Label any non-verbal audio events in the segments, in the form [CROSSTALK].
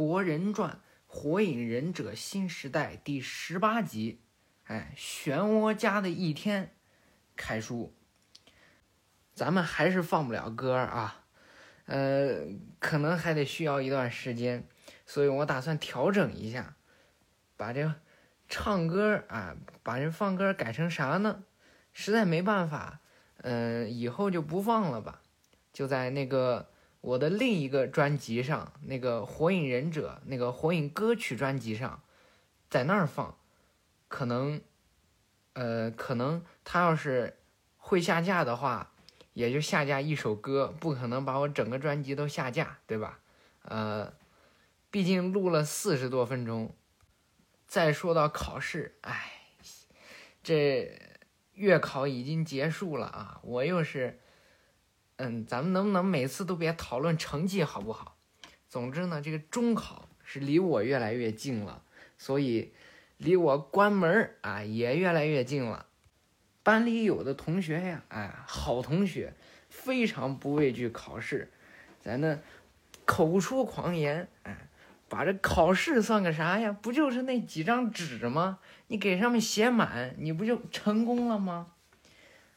博人传》《火影忍者新时代》第十八集，哎，漩涡家的一天，开书。咱们还是放不了歌啊，呃，可能还得需要一段时间，所以我打算调整一下，把这唱歌啊，把这放歌改成啥呢？实在没办法，嗯，以后就不放了吧，就在那个我的另一个专辑上，那个《火影忍者》那个火影歌曲专辑上，在那儿放，可能，呃，可能他要是会下架的话，也就下架一首歌，不可能把我整个专辑都下架，对吧？呃，毕竟录了四十多分钟。再说到考试，哎，这。月考已经结束了啊，我又是，嗯，咱们能不能每次都别讨论成绩好不好？总之呢，这个中考是离我越来越近了，所以离我关门啊也越来越近了。班里有的同学呀，哎，好同学，非常不畏惧考试，在那口出狂言，哎。把这考试算个啥呀？不就是那几张纸吗？你给上面写满，你不就成功了吗？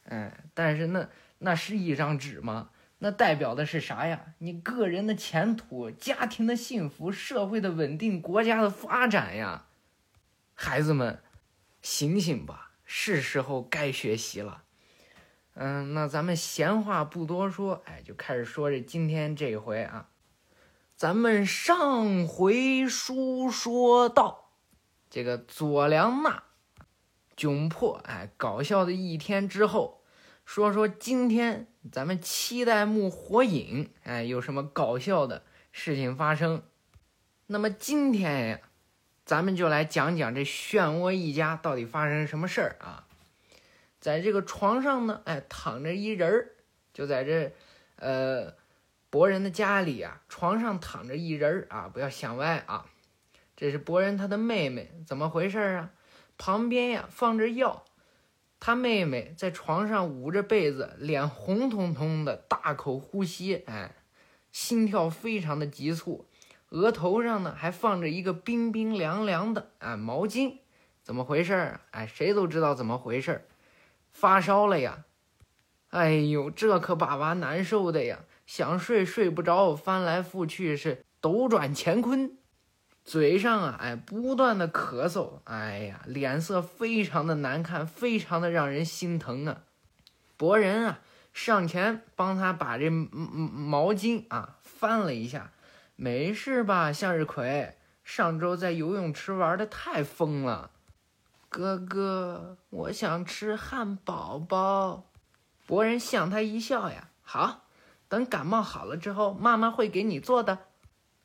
哎，但是那那是一张纸吗？那代表的是啥呀？你个人的前途、家庭的幸福、社会的稳定、国家的发展呀！孩子们，醒醒吧，是时候该学习了。嗯，那咱们闲话不多说，哎，就开始说这今天这回啊。咱们上回书说到，这个佐良娜窘迫哎搞笑的一天之后，说说今天咱们七代目火影哎有什么搞笑的事情发生？那么今天呀，咱们就来讲讲这漩涡一家到底发生什么事儿啊？在这个床上呢，哎躺着一人儿，就在这呃。博人的家里啊，床上躺着一人儿啊，不要想歪啊。这是博人他的妹妹，怎么回事啊？旁边呀放着药，他妹妹在床上捂着被子，脸红彤彤的，大口呼吸，哎，心跳非常的急促，额头上呢还放着一个冰冰凉凉的啊毛巾，怎么回事啊？哎，谁都知道怎么回事儿发烧了呀！哎呦，这可把娃难受的呀。想睡睡不着，翻来覆去是斗转乾坤，嘴上啊哎不断的咳嗽，哎呀脸色非常的难看，非常的让人心疼啊！博人啊上前帮他把这毛巾啊翻了一下，没事吧向日葵？上周在游泳池玩的太疯了，哥哥我想吃汉堡包。博人向他一笑呀，好。等感冒好了之后，妈妈会给你做的，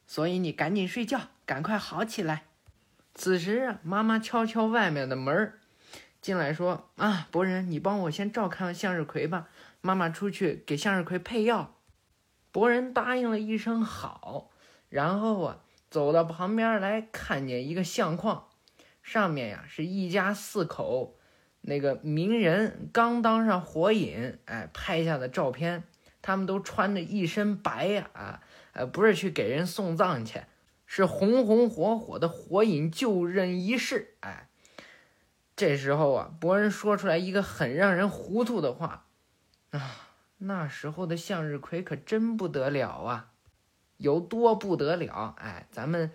所以你赶紧睡觉，赶快好起来。此时啊，妈妈敲敲外面的门儿进来说：“啊，博人，你帮我先照看向日葵吧，妈妈出去给向日葵配药。”博人答应了一声好，然后啊，走到旁边来看见一个相框，上面呀是一家四口，那个鸣人刚当上火影，哎，拍下的照片。他们都穿着一身白呀，啊，呃，不是去给人送葬去，是红红火火的火影就任仪式。哎，这时候啊，博人说出来一个很让人糊涂的话啊，那时候的向日葵可真不得了啊，有多不得了？哎，咱们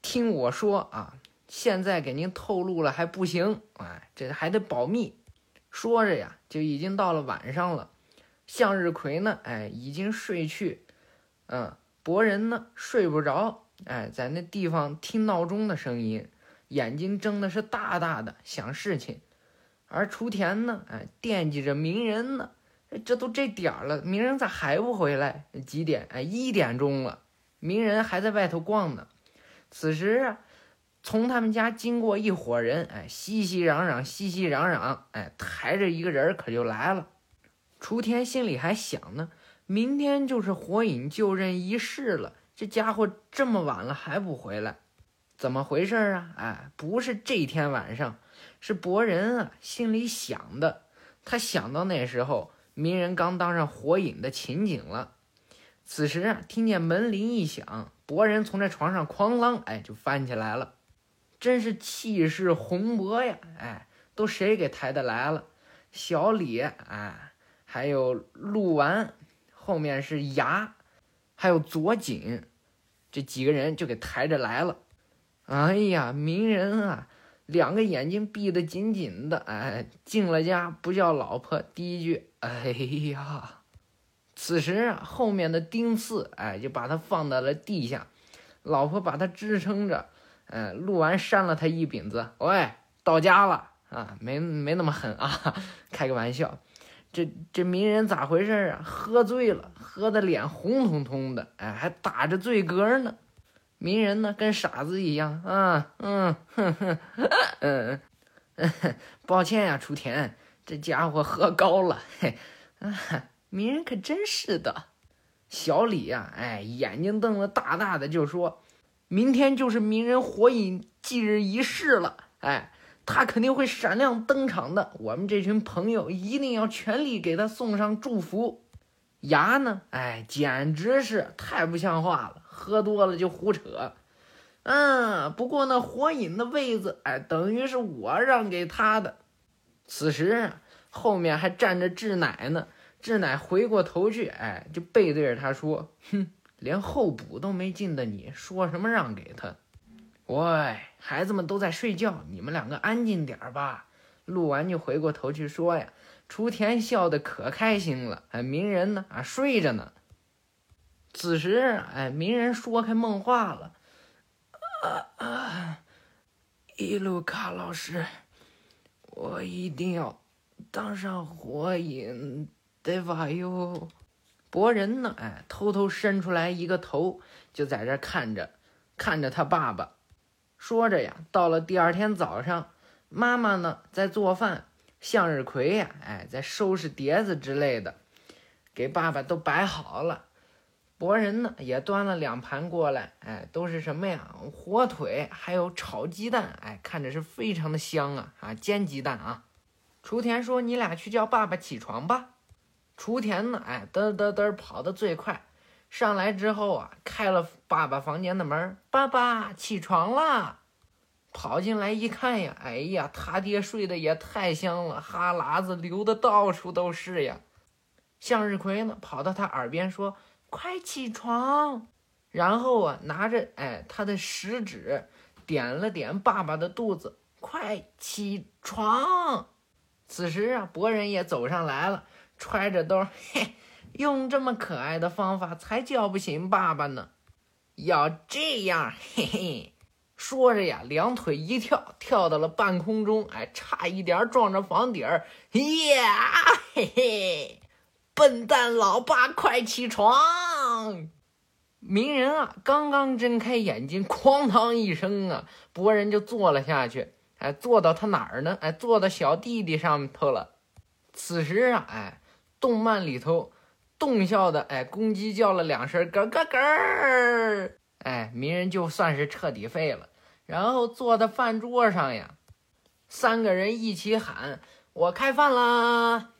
听我说啊，现在给您透露了还不行，哎，这还得保密。说着呀，就已经到了晚上了。向日葵呢？哎，已经睡去。嗯，博人呢睡不着。哎，在那地方听闹钟的声音，眼睛睁的是大大的，想事情。而雏田呢？哎，惦记着鸣人呢。这都这点儿了，鸣人咋还不回来？几点？哎，一点钟了，鸣人还在外头逛呢。此时，从他们家经过一伙人，哎，熙熙攘攘，熙熙攘攘，哎，抬着一个人可就来了。雏田心里还想呢，明天就是火影就任仪式了，这家伙这么晚了还不回来，怎么回事啊？哎，不是这天晚上，是博人啊心里想的。他想到那时候鸣人刚当上火影的情景了。此时啊，听见门铃一响，博人从这床上哐啷，哎，就翻起来了，真是气势宏博呀！哎，都谁给抬的来了？小李，哎，还有鹿丸，后面是牙，还有左锦，这几个人就给抬着来了。哎呀，鸣人啊，两个眼睛闭得紧紧的，哎，进了家不叫老婆，第一句，哎呀。此时啊，后面的丁刺哎，就把他放到了地下，老婆把他支撑着，哎，录完扇了他一饼子，喂，到家了啊，没没那么狠啊，[LAUGHS] 开个玩笑。这这鸣人咋回事啊？喝醉了，喝的脸红彤彤的，哎，还打着醉嗝呢。鸣人呢，跟傻子一样啊，嗯哼哼，嗯嗯，[LAUGHS] 抱歉呀，雏田，这家伙喝高了，嘿，啊。鸣人可真是的，小李呀，哎，眼睛瞪得大大的，就说：“明天就是鸣人火影忌日仪式了，哎，他肯定会闪亮登场的。我们这群朋友一定要全力给他送上祝福。”牙呢，哎，简直是太不像话了，喝多了就胡扯。嗯，不过那火影的位子，哎，等于是我让给他的。此时后面还站着志乃呢。志乃回过头去，哎，就背对着他说：“哼，连候补都没进的你，说什么让给他？喂，孩子们都在睡觉，你们两个安静点儿吧。”录完就回过头去说：“呀，雏田笑得可开心了，哎，鸣人呢？啊，睡着呢。”此时，哎，鸣人说开梦话了：“啊啊，伊鲁卡老师，我一定要当上火影。”对吧？哟，博人呢？哎，偷偷伸出来一个头，就在这看着，看着他爸爸。说着呀，到了第二天早上，妈妈呢在做饭，向日葵呀，哎，在收拾碟子之类的，给爸爸都摆好了。博人呢也端了两盘过来，哎，都是什么呀？火腿，还有炒鸡蛋，哎，看着是非常的香啊啊！煎鸡蛋啊！雏田说：“你俩去叫爸爸起床吧。”雏田呢？哎，嘚嘚嘚跑得最快，上来之后啊，开了爸爸房间的门。爸爸起床了，跑进来一看呀，哎呀，他爹睡得也太香了，哈喇子流的到处都是呀。向日葵呢，跑到他耳边说：“快起床！”然后啊，拿着哎他的食指点了点爸爸的肚子，“快起床！”此时啊，博人也走上来了。揣着兜，嘿，用这么可爱的方法才叫不醒爸爸呢。要这样，嘿嘿，说着呀，两腿一跳，跳到了半空中，哎，差一点撞着房顶儿。呀，嘿嘿，笨蛋老爸，快起床！鸣人啊，刚刚睁开眼睛，哐当一声啊，博人就坐了下去。哎，坐到他哪儿呢？哎，坐到小弟弟上头了。此时啊，哎。动漫里头，动笑的哎，公鸡叫了两声咯咯咯哎，鸣人就算是彻底废了。然后坐在饭桌上呀，三个人一起喊：“我开饭啦！”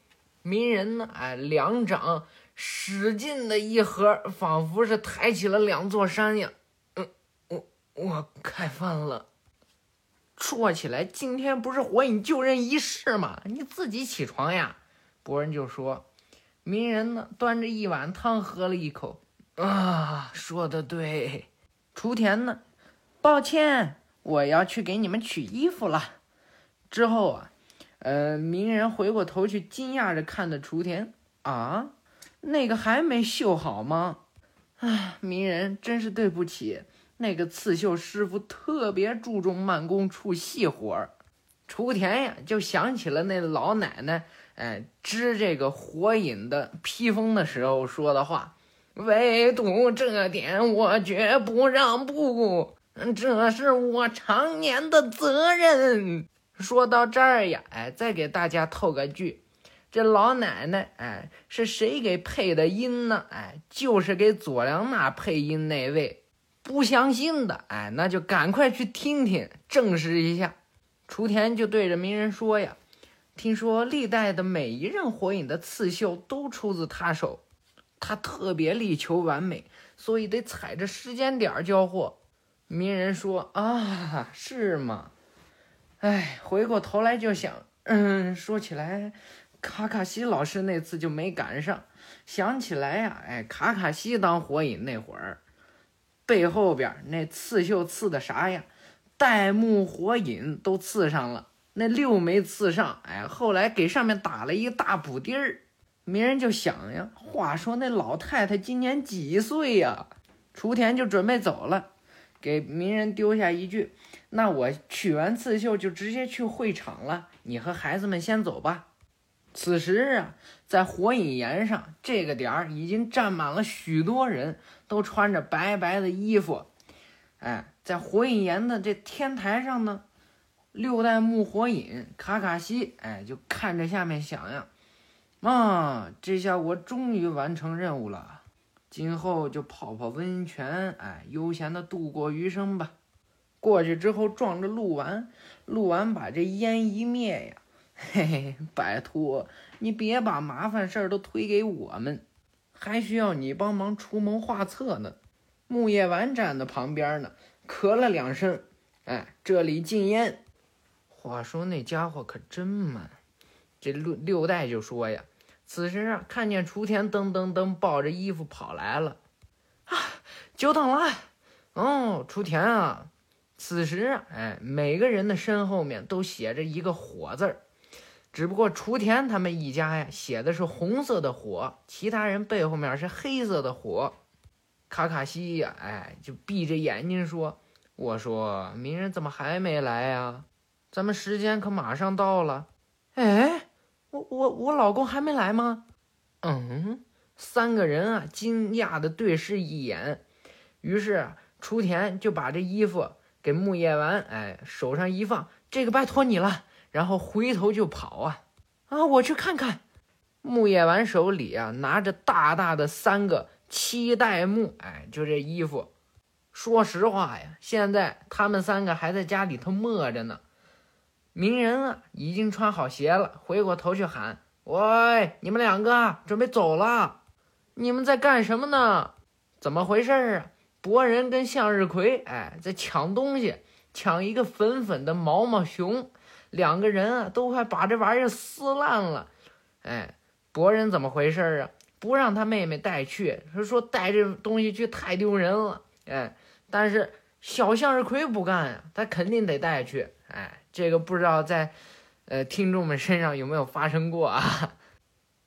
鸣人呢，哎，两掌使劲的一合，仿佛是抬起了两座山呀。嗯，我我开饭了。说起来，今天不是火影就任仪式吗？你自己起床呀。博人就说。鸣人呢，端着一碗汤喝了一口，啊，说的对。雏田呢，抱歉，我要去给你们取衣服了。之后啊，呃，鸣人回过头去，惊讶着看着雏田，啊，那个还没绣好吗？唉，鸣人真是对不起，那个刺绣师傅特别注重慢工出细活儿。雏田呀，就想起了那老奶奶。哎，织这个火影的披风的时候说的话，唯独这点我绝不让步，这是我常年的责任。说到这儿呀，哎，再给大家透个剧，这老奶奶，哎，是谁给配的音呢？哎，就是给佐良娜配音那位。不相信的，哎，那就赶快去听听，证实一下。雏田就对着鸣人说呀。听说历代的每一任火影的刺绣都出自他手，他特别力求完美，所以得踩着时间点交货。鸣人说：“啊，是吗？哎，回过头来就想，嗯，说起来，卡卡西老师那次就没赶上。想起来呀，哎，卡卡西当火影那会儿，背后边那刺绣刺的啥呀？代木火影都刺上了，那六没刺上。哎，后来给上面打了一个大补丁儿。鸣人就想呀，话说那老太太今年几岁呀？雏田就准备走了。”给鸣人丢下一句：“那我取完刺绣就直接去会场了，你和孩子们先走吧。”此时啊，在火影岩上这个点儿已经站满了许多人，都穿着白白的衣服。哎，在火影岩的这天台上呢，六代目火影卡卡西哎就看着下面想呀：“啊，这下我终于完成任务了。”今后就泡泡温泉，哎，悠闲的度过余生吧。过去之后撞着鹿丸，鹿丸把这烟一灭呀，嘿嘿，拜托你别把麻烦事儿都推给我们，还需要你帮忙出谋划策呢。木叶丸站在旁边呢，咳了两声，哎，这里禁烟。话说那家伙可真慢，这六六代就说呀。此时啊，看见雏田噔噔噔抱着衣服跑来了，啊，久等了。哦，雏田啊，此时啊，哎，每个人的身后面都写着一个火字儿，只不过雏田他们一家呀，写的是红色的火，其他人背后面是黑色的火。卡卡西呀，哎，就闭着眼睛说：“我说，鸣人怎么还没来呀？咱们时间可马上到了。”哎。我我我老公还没来吗？嗯，三个人啊，惊讶的对视一眼，于是雏田就把这衣服给木叶丸，哎，手上一放，这个拜托你了，然后回头就跑啊啊！我去看看，木叶丸手里啊拿着大大的三个七代目，哎，就这衣服。说实话呀，现在他们三个还在家里头磨着呢。鸣人啊，已经穿好鞋了，回过头去喊：“喂，你们两个准备走了？你们在干什么呢？怎么回事啊？”博人跟向日葵，哎，在抢东西，抢一个粉粉的毛毛熊，两个人啊，都快把这玩意儿撕烂了。哎，博人怎么回事啊？不让他妹妹带去，说说带这东西去太丢人了。哎，但是小向日葵不干呀，他肯定得带去。哎。这个不知道在，呃，听众们身上有没有发生过啊？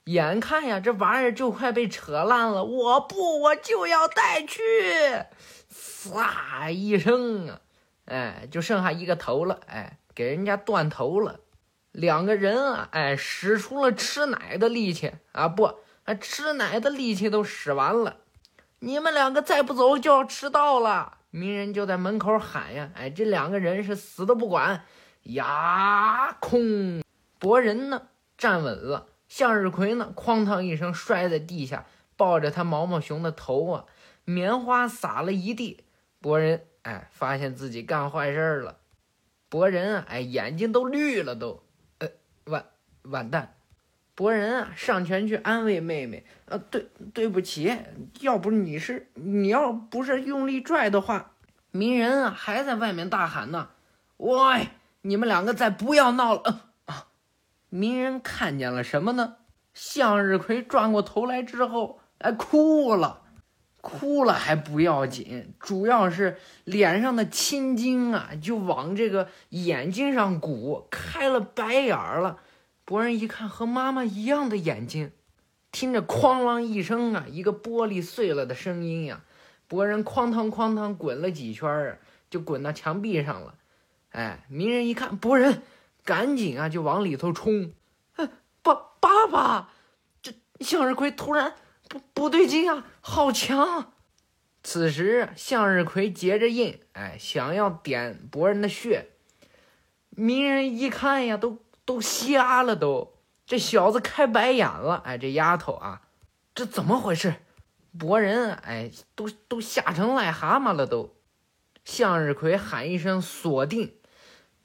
眼看呀，这玩意儿就快被扯烂了，我不，我就要带去，唰一声啊，哎，就剩下一个头了，哎，给人家断头了。两个人啊，哎，使出了吃奶的力气啊，不，吃奶的力气都使完了。你们两个再不走，就要迟到了。鸣人就在门口喊呀，哎，这两个人是死都不管。呀空，博人呢站稳了，向日葵呢哐当一声摔在地下，抱着他毛毛熊的头啊，棉花撒了一地。博人哎，发现自己干坏事了。博人啊，哎，眼睛都绿了，都，呃，完完蛋。博人啊，上前去安慰妹妹，呃，对，对不起，要不你是你要不是用力拽的话，鸣人啊还在外面大喊呢，喂。你们两个再不要闹了！啊，鸣人看见了什么呢？向日葵转过头来之后，哎，哭了，哭了还不要紧，主要是脸上的青筋啊，就往这个眼睛上鼓，开了白眼儿了。博人一看，和妈妈一样的眼睛，听着哐啷一声啊，一个玻璃碎了的声音呀，博人哐当哐当滚了几圈儿，就滚到墙壁上了。哎，鸣人一看博人，赶紧啊就往里头冲。哎，爸爸爸，这向日葵突然不不对劲啊，好强！此时向日葵结着印，哎，想要点博人的穴。鸣人一看呀，都都瞎了，都这小子开白眼了。哎，这丫头啊，这怎么回事？博人哎，都都吓成癞蛤蟆了，都。向日葵喊一声锁定。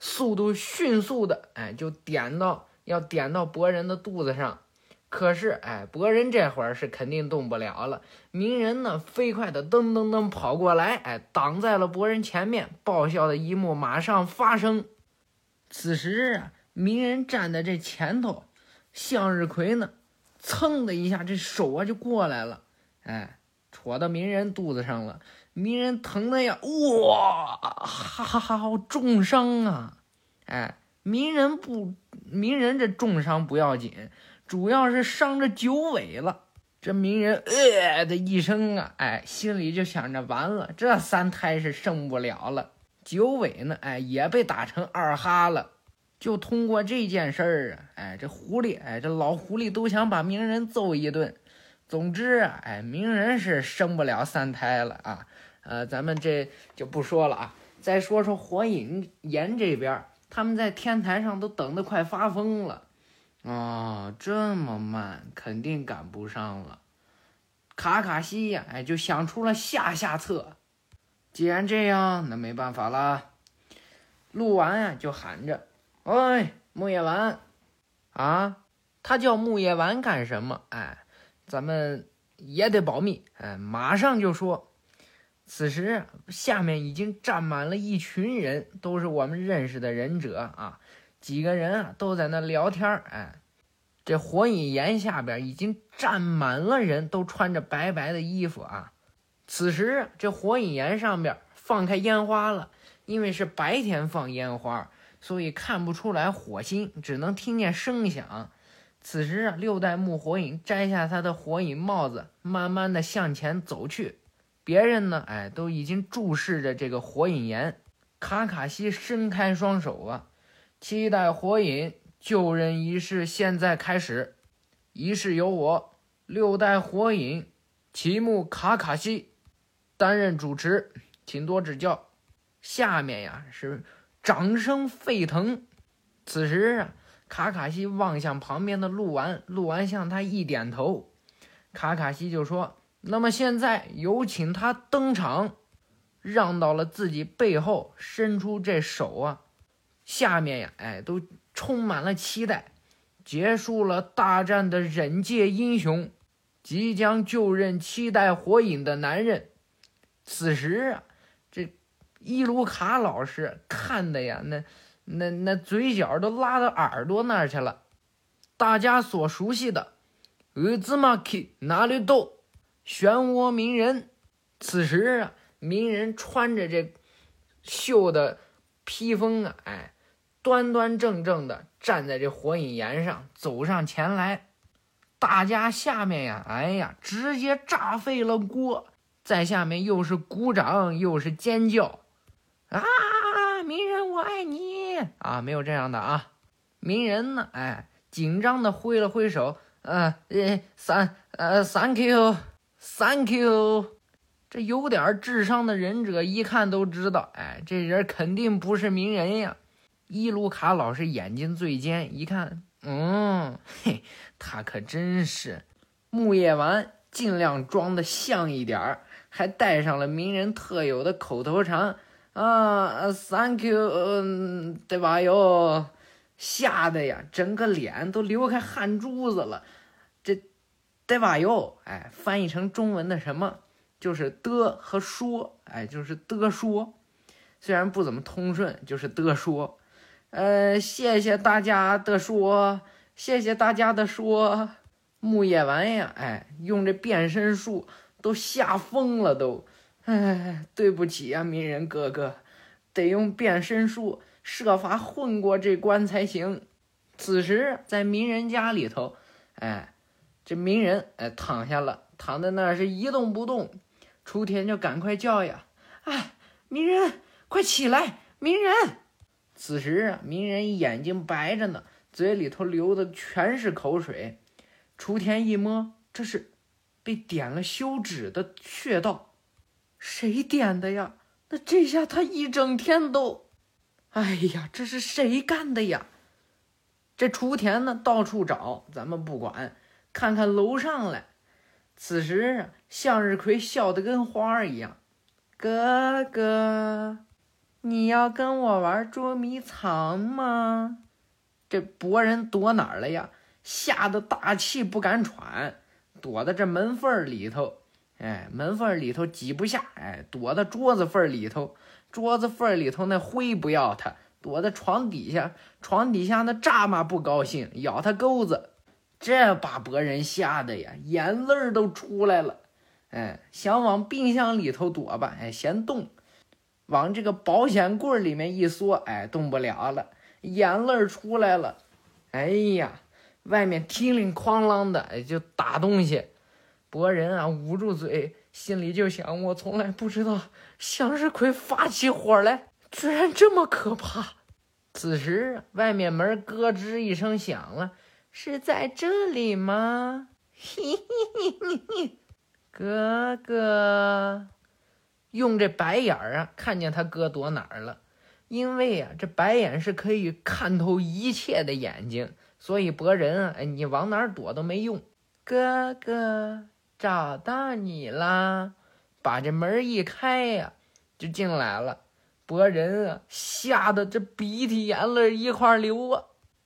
速度迅速的，哎，就点到要点到博人的肚子上，可是，哎，博人这会儿是肯定动不了了。鸣人呢，飞快的噔噔噔跑过来，哎，挡在了博人前面。爆笑的一幕马上发生。此时啊，鸣人站在这前头，向日葵呢，蹭的一下，这手啊就过来了，哎，戳到鸣人肚子上了。鸣人疼的呀，哇，哈哈哈，好重伤啊！哎，鸣人不，鸣人这重伤不要紧。主要是伤着九尾了，这鸣人呃的一声啊，哎，心里就想着完了，这三胎是生不了了。九尾呢，哎，也被打成二哈了。就通过这件事儿啊，哎，这狐狸，哎，这老狐狸都想把鸣人揍一顿。总之啊，哎，鸣人是生不了三胎了啊。呃，咱们这就不说了啊，再说说火影岩这边，他们在天台上都等得快发疯了。哦，这么慢，肯定赶不上了。卡卡西呀，哎，就想出了下下策。既然这样，那没办法了。鹿丸呀，就喊着：“喂，木叶丸，啊，他叫木叶丸干什么？哎，咱们也得保密。哎，马上就说。”此时，下面已经站满了一群人，都是我们认识的忍者啊。几个人啊，都在那聊天儿。哎，这火影岩下边已经站满了人，都穿着白白的衣服啊。此时，这火影岩上边放开烟花了，因为是白天放烟花，所以看不出来火星，只能听见声响。此时啊，六代目火影摘下他的火影帽子，慢慢的向前走去。别人呢，哎，都已经注视着这个火影岩。卡卡西伸开双手啊。七代火影救人仪式现在开始，仪式由我六代火影奇木卡卡西担任主持，请多指教。下面呀是掌声沸腾。此时啊，卡卡西望向旁边的鹿丸，鹿丸向他一点头，卡卡西就说：“那么现在有请他登场。”让到了自己背后，伸出这手啊。下面呀，哎，都充满了期待。结束了大战的忍界英雄，即将就任七代火影的男人。此时啊，这伊鲁卡老师看的呀，那那那嘴角都拉到耳朵那儿去了。大家所熟悉的乌兹马基哪里斗漩涡鸣人。此时啊，鸣人穿着这绣的披风啊，哎。端端正正的站在这火影岩上，走上前来，大家下面呀，哎呀，直接炸废了锅，在下面又是鼓掌又是尖叫，啊，鸣人我爱你。啊，没有这样的啊，鸣人呢，哎，紧张的挥了挥手，呃，呃，三，呃，thank you Thank you，这有点智商的忍者一看都知道，哎，这人肯定不是鸣人呀。伊鲁卡老师眼睛最尖，一看，嗯，嘿，他可真是。木叶丸尽量装的像一点儿，还带上了鸣人特有的口头禅啊，Thank you，嗯对吧？哟，吓得呀，整个脸都流开汗珠子了。这，得把？哟，哎，翻译成中文的什么，就是的和说，哎，就是的说，虽然不怎么通顺，就是的说。呃，谢谢大家的说，谢谢大家的说，木叶丸呀，哎，用这变身术都吓疯了都，哎，对不起呀，鸣人哥哥，得用变身术设法混过这关才行。此时在鸣人家里头，哎，这鸣人哎躺下了，躺在那儿是一动不动。雏田就赶快叫呀，哎，鸣人，快起来，鸣人。此时啊，鸣人眼睛白着呢，嘴里头流的全是口水。雏田一摸，这是被点了休止的穴道，谁点的呀？那这下他一整天都……哎呀，这是谁干的呀？这雏田呢，到处找，咱们不管，看看楼上来。此时，向日葵笑得跟花儿一样，哥哥。你要跟我玩捉迷藏吗？这博人躲哪儿了呀？吓得大气不敢喘，躲在这门缝里头。哎，门缝里头挤不下，哎，躲到桌子缝里头。桌子缝里头那灰不要他，躲在床底下。床底下那蚱蜢不高兴，咬他钩子。这把博人吓得呀，眼泪都出来了。哎，想往冰箱里头躲吧，哎，嫌冻；往这个保险柜里面一缩，哎，动不了了，眼泪出来了。哎呀，外面叮铃哐啷的，哎，就打东西。博人啊，捂住嘴，心里就想：我从来不知道向日葵发起火来，居然这么可怕。此时，外面门咯吱一声响了，是在这里吗？嘿嘿嘿嘿嘿。哥哥用这白眼儿啊，看见他哥躲哪儿了。因为啊，这白眼是可以看透一切的眼睛，所以博人啊，哎，你往哪儿躲都没用。哥哥找到你啦！把这门一开呀，就进来了。博人啊，吓得这鼻涕眼泪一块流啊。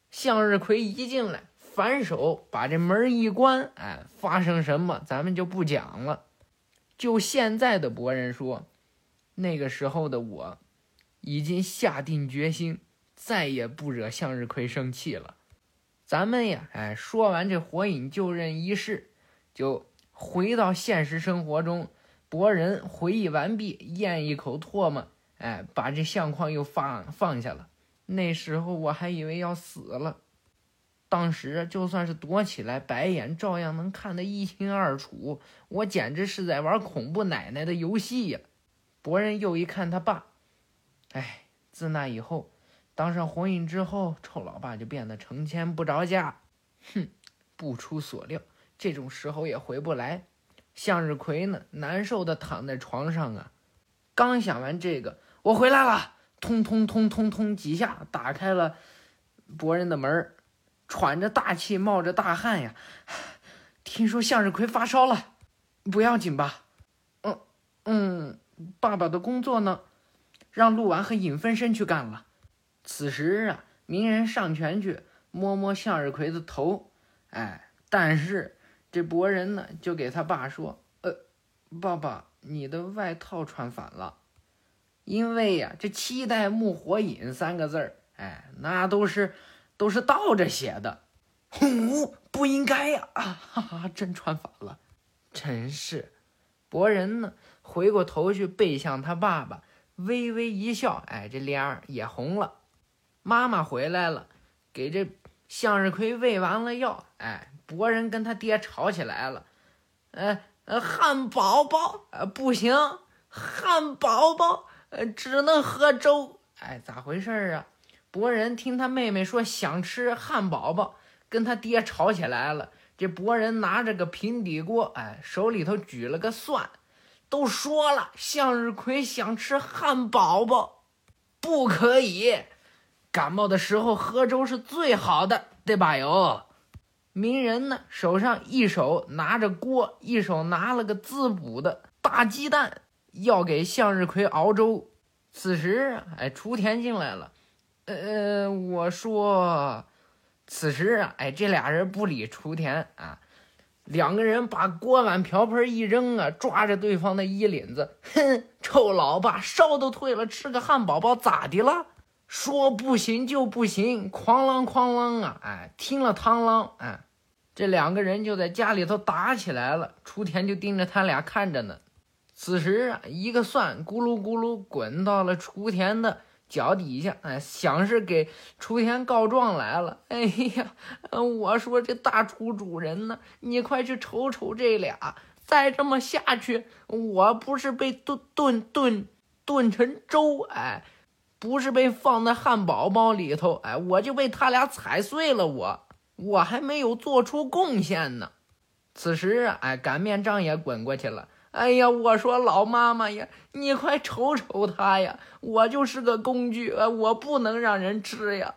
向日葵一进来。反手把这门一关，哎，发生什么咱们就不讲了。就现在的博人说，那个时候的我，已经下定决心，再也不惹向日葵生气了。咱们呀，哎，说完这火影就任仪式，就回到现实生活中。博人回忆完毕，咽一口唾沫，哎，把这相框又放放下了。那时候我还以为要死了。当时就算是躲起来，白眼照样能看得一清二楚。我简直是在玩恐怖奶奶的游戏呀！博人又一看他爸，哎，自那以后，当上火影之后，臭老爸就变得成天不着家。哼，不出所料，这种时候也回不来。向日葵呢，难受的躺在床上啊。刚想完这个，我回来了，通通通通通几下打开了博人的门儿。喘着大气，冒着大汗呀！听说向日葵发烧了，不要紧吧？嗯嗯，爸爸的工作呢？让鹿丸和影分身去干了。此时啊，鸣人上前去摸摸向日葵的头，哎，但是这博人呢，就给他爸说：“呃，爸爸，你的外套穿反了。”因为呀，这七代木火影三个字儿，哎，那都是。都是倒着写的，呼，不应该呀！啊哈哈，真穿反了，真是。博人呢，回过头去背向他爸爸，微微一笑，哎，这脸儿也红了。妈妈回来了，给这向日葵喂完了药，哎，博人跟他爹吵起来了。呃呃，汉堡包，呃，不行，汉堡包，呃，只能喝粥。哎，咋回事啊？博人听他妹妹说想吃汉堡包，跟他爹吵起来了。这博人拿着个平底锅，哎，手里头举了个蒜。都说了，向日葵想吃汉堡包，不可以。感冒的时候喝粥是最好的，对吧？哟，鸣人呢，手上一手拿着锅，一手拿了个滋补的大鸡蛋，要给向日葵熬粥。此时，哎，雏田进来了。呃，我说，此时啊，哎，这俩人不理雏田啊，两个人把锅碗瓢盆一扔啊，抓着对方的衣领子，哼，臭老爸，烧都退了，吃个汉堡包咋的了？说不行就不行，哐啷哐啷啊，哎，听了汤啷，哎，这两个人就在家里头打起来了，雏田就盯着他俩看着呢。此时啊，一个蒜咕噜咕噜滚到了雏田的。脚底下，哎，想是给雏田告状来了。哎呀，我说这大厨主人呢，你快去瞅瞅这俩，再这么下去，我不是被炖炖炖炖成粥，哎，不是被放在汉堡包里头，哎，我就被他俩踩碎了，我我还没有做出贡献呢。此时，哎，擀面杖也滚过去了。哎呀，我说老妈妈呀，你快瞅瞅他呀！我就是个工具，我不能让人吃呀。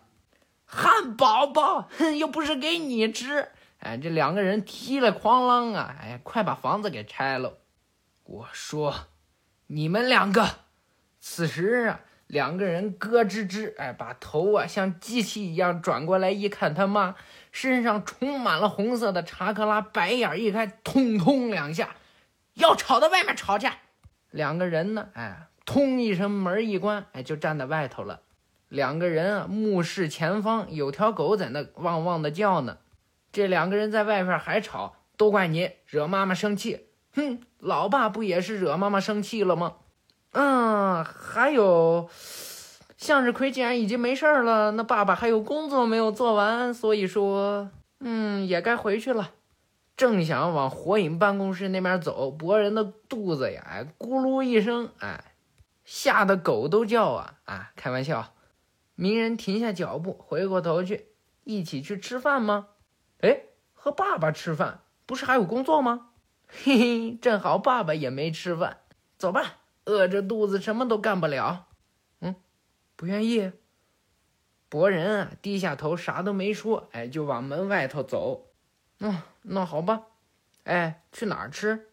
汉堡包，哼，又不是给你吃。哎，这两个人踢了哐啷啊！哎，快把房子给拆了。我说，你们两个，此时啊，两个人咯吱吱，哎，把头啊像机器一样转过来一看，他妈身上充满了红色的查克拉，白眼一开，通通两下，要吵到外面吵去。两个人呢，哎，通一声门一关，哎，就站在外头了。两个人啊，目视前方，有条狗在那汪汪的叫呢。这两个人在外边还吵，都怪你惹妈妈生气。哼，老爸不也是惹妈妈生气了吗？嗯，还有向日葵既然已经没事了，那爸爸还有工作没有做完，所以说，嗯，也该回去了。正想往火影办公室那边走，博人的肚子呀，哎，咕噜一声，哎，吓得狗都叫啊啊！开玩笑。鸣人停下脚步，回过头去，一起去吃饭吗？哎，和爸爸吃饭，不是还有工作吗？嘿嘿，正好爸爸也没吃饭，走吧。饿着肚子什么都干不了。嗯，不愿意。博人啊，低下头，啥都没说，哎，就往门外头走。嗯，那好吧。哎，去哪儿吃？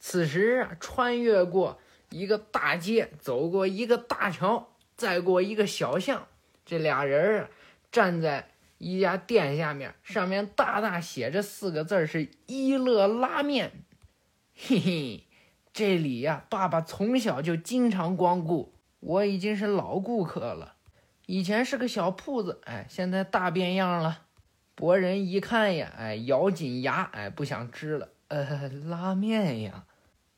此时啊，穿越过一个大街，走过一个大桥，再过一个小巷，这俩人啊，站在一家店下面，上面大大写着四个字是“一乐拉面”。嘿嘿。这里呀，爸爸从小就经常光顾，我已经是老顾客了。以前是个小铺子，哎，现在大变样了。博人一看呀，哎，咬紧牙，哎，不想吃了。呃，[LAUGHS] 拉面呀，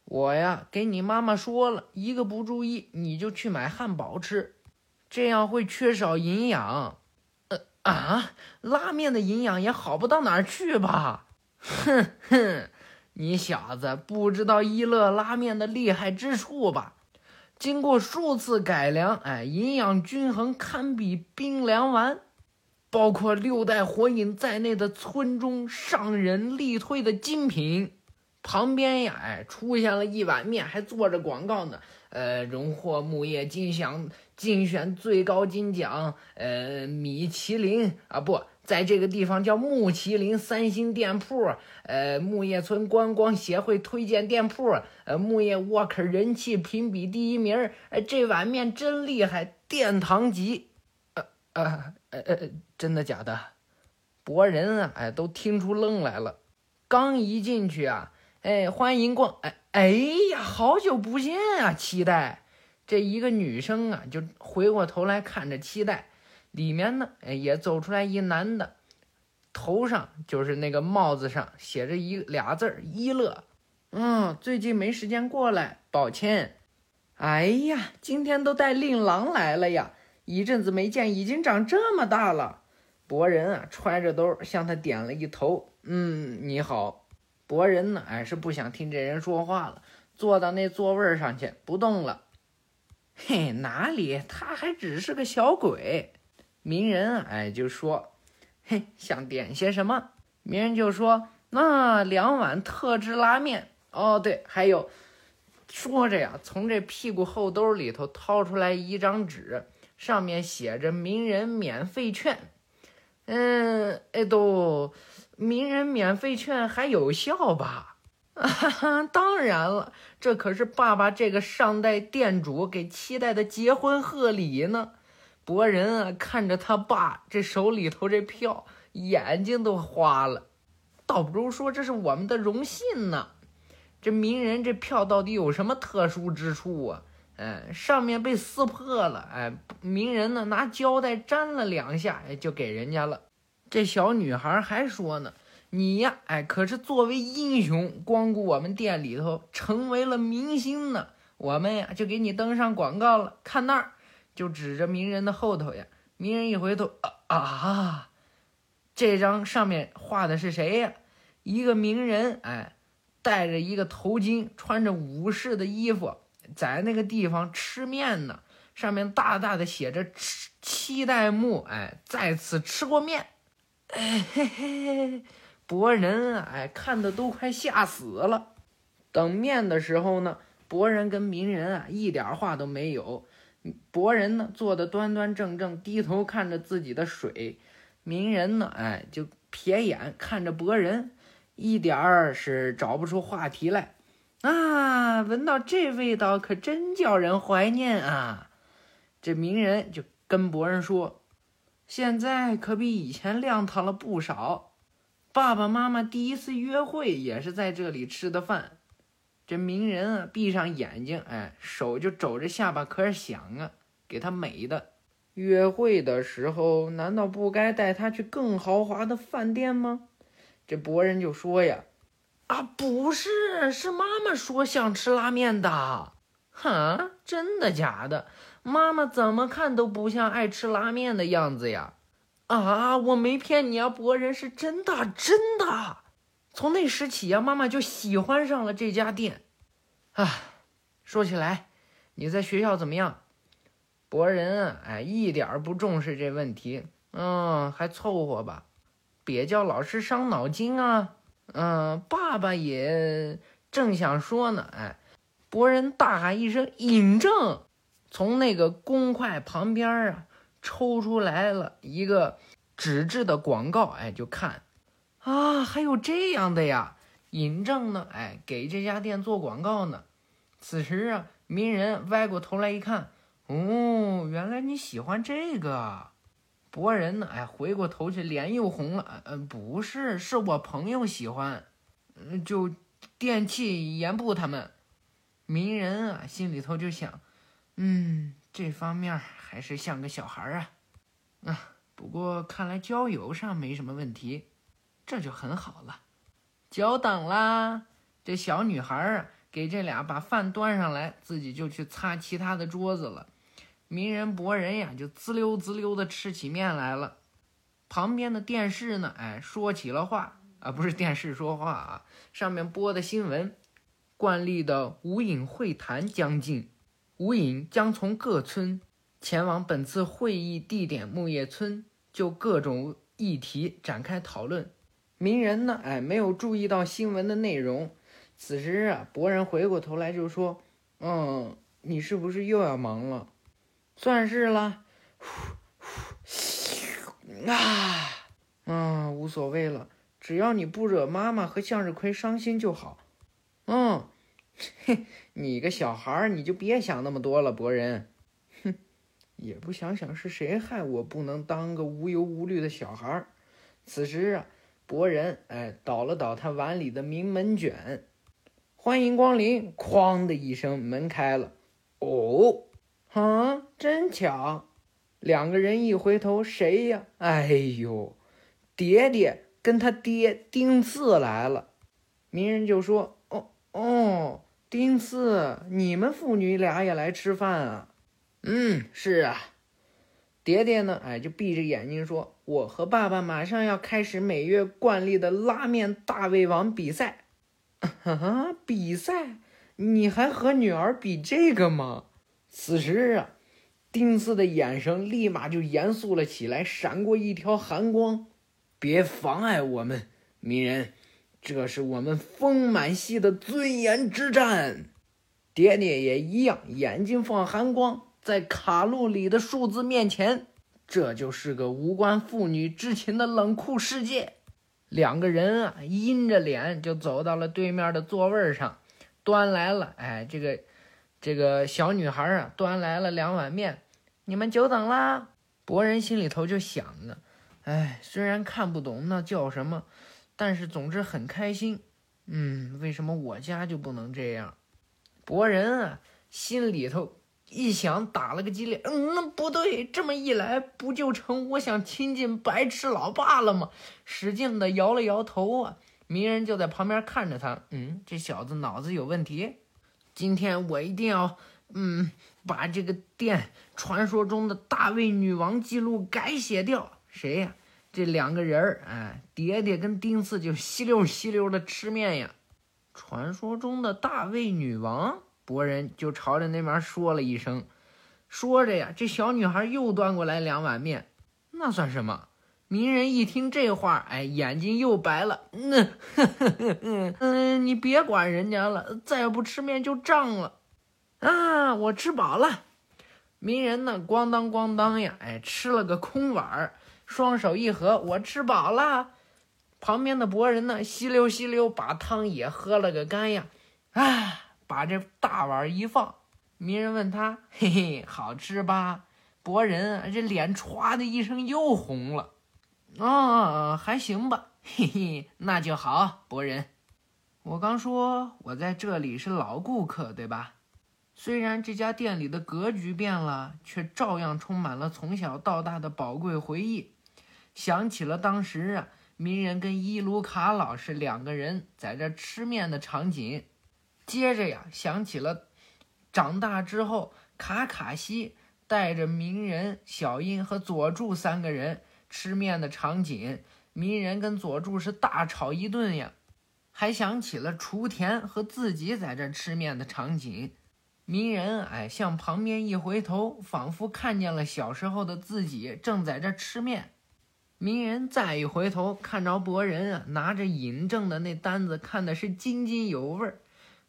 我呀，给你妈妈说了一个不注意，你就去买汉堡吃，这样会缺少营养。呃啊，拉面的营养也好不到哪儿去吧？哼哼。你小子不知道一乐拉面的厉害之处吧？经过数次改良，哎，营养均衡，堪比冰凉丸。包括六代火影在内的村中上人力推的精品。旁边呀，哎，出现了一碗面，还做着广告呢。呃，荣获木叶金奖竞选最高金奖。呃，米其林啊，不。在这个地方叫木麒麟三星店铺，呃，木叶村观光协会推荐店铺，呃，木叶沃克人气评比第一名，呃，这碗面真厉害，殿堂级，呃呃呃呃呃，真的假的？博人啊，哎，都听出愣来了。刚一进去啊，哎，欢迎光，哎哎呀，好久不见啊，期待。这一个女生啊，就回过头来看着期待。里面呢，哎，也走出来一男的，头上就是那个帽子上写着一俩字儿“一乐”。嗯，最近没时间过来，抱歉。哎呀，今天都带令郎来了呀！一阵子没见，已经长这么大了。博人啊，揣着兜向他点了一头。嗯，你好。博人呢，哎，是不想听这人说话了，坐到那座位上去不动了。嘿，哪里？他还只是个小鬼。鸣人啊哎，就说：“嘿，想点些什么？”鸣人就说：“那两碗特制拉面。”哦，对，还有，说着呀，从这屁股后兜里头掏出来一张纸，上面写着“名人免费券”。嗯，哎，都，名人免费券还有效吧？[LAUGHS] 哈哈，当然了，这可是爸爸这个上代店主给期待的结婚贺礼呢。博人啊，看着他爸这手里头这票，眼睛都花了。倒不如说这是我们的荣幸呢。这名人这票到底有什么特殊之处啊？哎，上面被撕破了。哎，鸣人呢拿胶带粘了两下，哎，就给人家了。这小女孩还说呢：“你呀，哎，可是作为英雄光顾我们店里头，成为了明星呢。我们呀，就给你登上广告了。看那儿。”就指着鸣人的后头呀，鸣人一回头，啊啊！这张上面画的是谁呀？一个鸣人，哎，戴着一个头巾，穿着武士的衣服，在那个地方吃面呢。上面大大的写着“吃七代目”，哎，在此吃过面。哎嘿嘿，博人哎，看的都快吓死了。等面的时候呢，博人跟鸣人啊，一点话都没有。博人呢，坐的端端正正，低头看着自己的水。鸣人呢，哎，就撇眼看着博人，一点儿是找不出话题来。啊，闻到这味道，可真叫人怀念啊！这名人就跟博人说：“现在可比以前亮堂了不少。爸爸妈妈第一次约会也是在这里吃的饭。”这名人啊，闭上眼睛，哎，手就肘着下巴，可是想啊，给他美的。约会的时候，难道不该带他去更豪华的饭店吗？这博人就说呀：“啊，不是，是妈妈说想吃拉面的。哈，真的假的？妈妈怎么看都不像爱吃拉面的样子呀！啊，我没骗你啊，博人是真的，真的。”从那时起呀，妈妈就喜欢上了这家店。啊，说起来，你在学校怎么样？博人啊，哎，一点不重视这问题。嗯，还凑合吧，别叫老师伤脑筋啊。嗯，爸爸也正想说呢。哎，博人大喊一声：“尹正！”从那个公筷旁边啊，抽出来了一个纸质的广告。哎，就看。啊，还有这样的呀！尹正呢？哎，给这家店做广告呢。此时啊，鸣人歪过头来一看，哦，原来你喜欢这个。博人呢？哎，回过头去，脸又红了。嗯，不是，是我朋友喜欢，嗯，就电器盐部他们。鸣人啊，心里头就想，嗯，这方面还是像个小孩啊。啊，不过看来交友上没什么问题。这就很好了，久等啦！这小女孩啊，给这俩把饭端上来，自己就去擦其他的桌子了。鸣人博人呀，就滋溜滋溜的吃起面来了。旁边的电视呢，哎，说起了话啊，不是电视说话啊，上面播的新闻。惯例的无影会谈将近，无影将从各村前往本次会议地点木叶村，就各种议题展开讨论。鸣人呢？哎，没有注意到新闻的内容。此时啊，博人回过头来就说：“嗯，你是不是又要忙了？算是了。啊，嗯，无所谓了，只要你不惹妈妈和向日葵伤心就好。嗯，嘿，你个小孩儿，你就别想那么多了，博人。哼，也不想想是谁害我不能当个无忧无虑的小孩儿。此时啊。”博人哎，倒了倒他碗里的名门卷，欢迎光临！哐的一声，门开了。哦，哈，真巧！两个人一回头，谁呀？哎呦，爹爹跟他爹丁次来了。鸣人就说：“哦哦，丁次，你们父女俩也来吃饭啊？”“嗯，是啊。”爹爹呢？哎，就闭着眼睛说：“我和爸爸马上要开始每月惯例的拉面大胃王比赛。”哈哈，比赛？你还和女儿比这个吗？此时啊，丁四的眼神立马就严肃了起来，闪过一条寒光。别妨碍我们，鸣人，这是我们丰满系的尊严之战。爹爹也一样，眼睛放寒光。在卡路里的数字面前，这就是个无关父女之情的冷酷世界。两个人啊，阴着脸就走到了对面的座位上，端来了。哎，这个这个小女孩啊，端来了两碗面。你们久等啦！博人心里头就想呢，哎，虽然看不懂那叫什么，但是总之很开心。嗯，为什么我家就不能这样？博人啊，心里头。一想，打了个激灵，嗯，那不对，这么一来，不就成我想亲近白痴老爸了吗？使劲的摇了摇头啊！鸣人就在旁边看着他，嗯，这小子脑子有问题。今天我一定要，嗯，把这个店传说中的大胃女王记录改写掉。谁呀？这两个人儿，哎，爹爹跟丁次就稀溜稀溜的吃面呀。传说中的大胃女王。博人就朝着那边说了一声，说着呀，这小女孩又端过来两碗面，那算什么？鸣人一听这话，哎，眼睛又白了。嗯，[LAUGHS] 嗯，你别管人家了，再不吃面就胀了。啊，我吃饱了。鸣人呢，咣当咣当呀，哎，吃了个空碗儿，双手一合，我吃饱了。旁边的博人呢，吸溜吸溜把汤也喝了个干呀，啊。把这大碗一放，鸣人问他：“ [LAUGHS] 嘿嘿，好吃吧？”博人这脸歘的一声又红了。哦，还行吧，嘿嘿，那就好，博人。我刚说我在这里是老顾客，对吧？虽然这家店里的格局变了，却照样充满了从小到大的宝贵回忆。想起了当时啊，鸣人跟伊鲁卡老师两个人在这吃面的场景。接着呀，想起了长大之后，卡卡西带着鸣人、小樱和佐助三个人吃面的场景。鸣人跟佐助是大吵一顿呀。还想起了雏田和自己在这吃面的场景。鸣人哎，向旁边一回头，仿佛看见了小时候的自己正在这吃面。鸣人再一回头，看着博人啊，拿着尹正的那单子，看的是津津有味儿。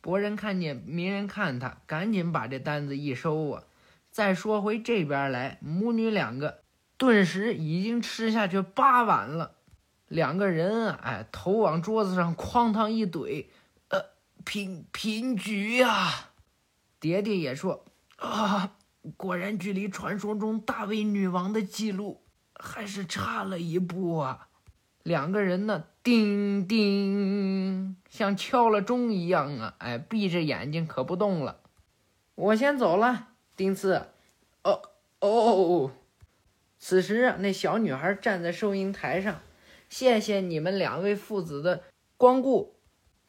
博人看见鸣人看他，赶紧把这单子一收啊。再说回这边来，母女两个顿时已经吃下去八碗了。两个人啊，哎，头往桌子上哐当一怼，呃，平平局呀。爹爹也说啊，果然距离传说中大胃女王的记录。还是差了一步啊！两个人呢，叮叮，像敲了钟一样啊！哎，闭着眼睛可不动了。我先走了，丁次。哦哦。此时啊，那小女孩站在收银台上，谢谢你们两位父子的光顾。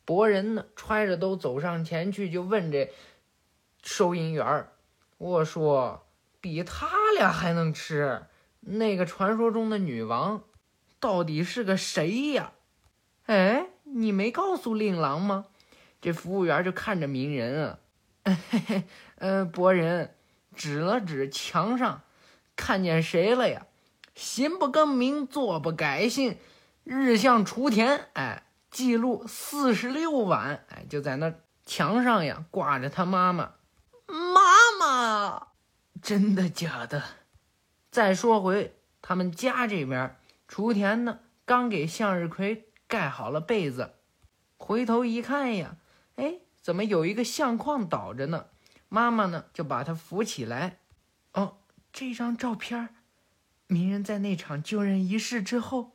博人呢，揣着兜走上前去，就问这收银员儿我说，比他俩还能吃？那个传说中的女王，到底是个谁呀？哎，你没告诉令郎吗？这服务员就看着鸣人啊，嘿 [LAUGHS] 嘿，呃，博人指了指墙上，看见谁了呀？行不更名，坐不改姓，日向雏田。哎，记录四十六晚。哎，就在那墙上呀，挂着他妈妈。妈妈，真的假的？再说回他们家这边，雏田呢刚给向日葵盖好了被子，回头一看呀，哎，怎么有一个相框倒着呢？妈妈呢就把他扶起来。哦，这张照片，鸣人在那场就任仪式之后。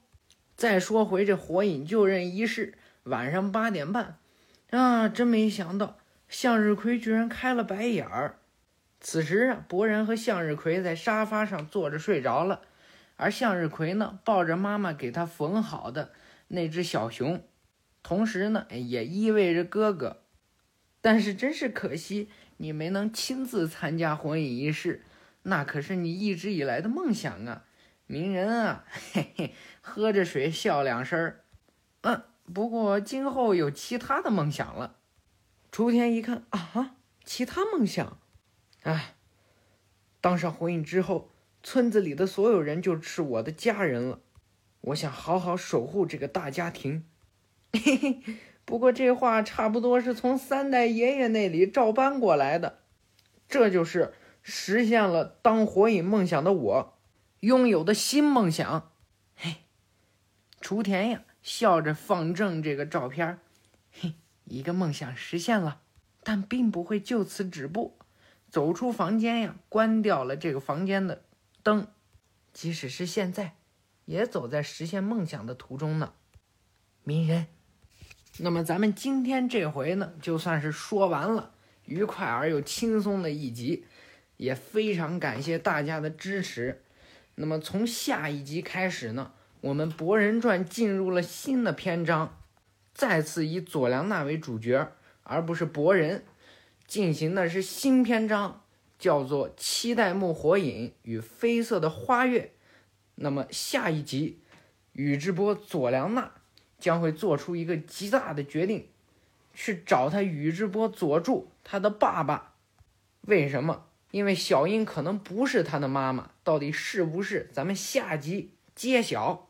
再说回这火影就任仪式，晚上八点半，啊，真没想到向日葵居然开了白眼儿。此时啊，博人和向日葵在沙发上坐着睡着了，而向日葵呢，抱着妈妈给他缝好的那只小熊，同时呢，也意味着哥哥。但是真是可惜，你没能亲自参加火影仪式，那可是你一直以来的梦想啊！鸣人啊，[LAUGHS] 嘿嘿，喝着水笑两声儿。嗯，不过今后有其他的梦想了。雏田一看啊，其他梦想。哎，当上火影之后，村子里的所有人就是我的家人了。我想好好守护这个大家庭。嘿嘿，不过这话差不多是从三代爷爷那里照搬过来的。这就是实现了当火影梦想的我拥有的新梦想。嘿，雏田呀，笑着放正这个照片。嘿，一个梦想实现了，但并不会就此止步。走出房间呀，关掉了这个房间的灯。即使是现在，也走在实现梦想的途中呢。鸣人，那么咱们今天这回呢，就算是说完了，愉快而又轻松的一集，也非常感谢大家的支持。那么从下一集开始呢，我们《博人传》进入了新的篇章，再次以佐良娜为主角，而不是博人。进行的是新篇章，叫做《七代目火影与绯色的花月》。那么下一集，宇智波佐良娜将会做出一个极大的决定，去找他宇智波佐助他的爸爸。为什么？因为小英可能不是他的妈妈，到底是不是？咱们下集揭晓。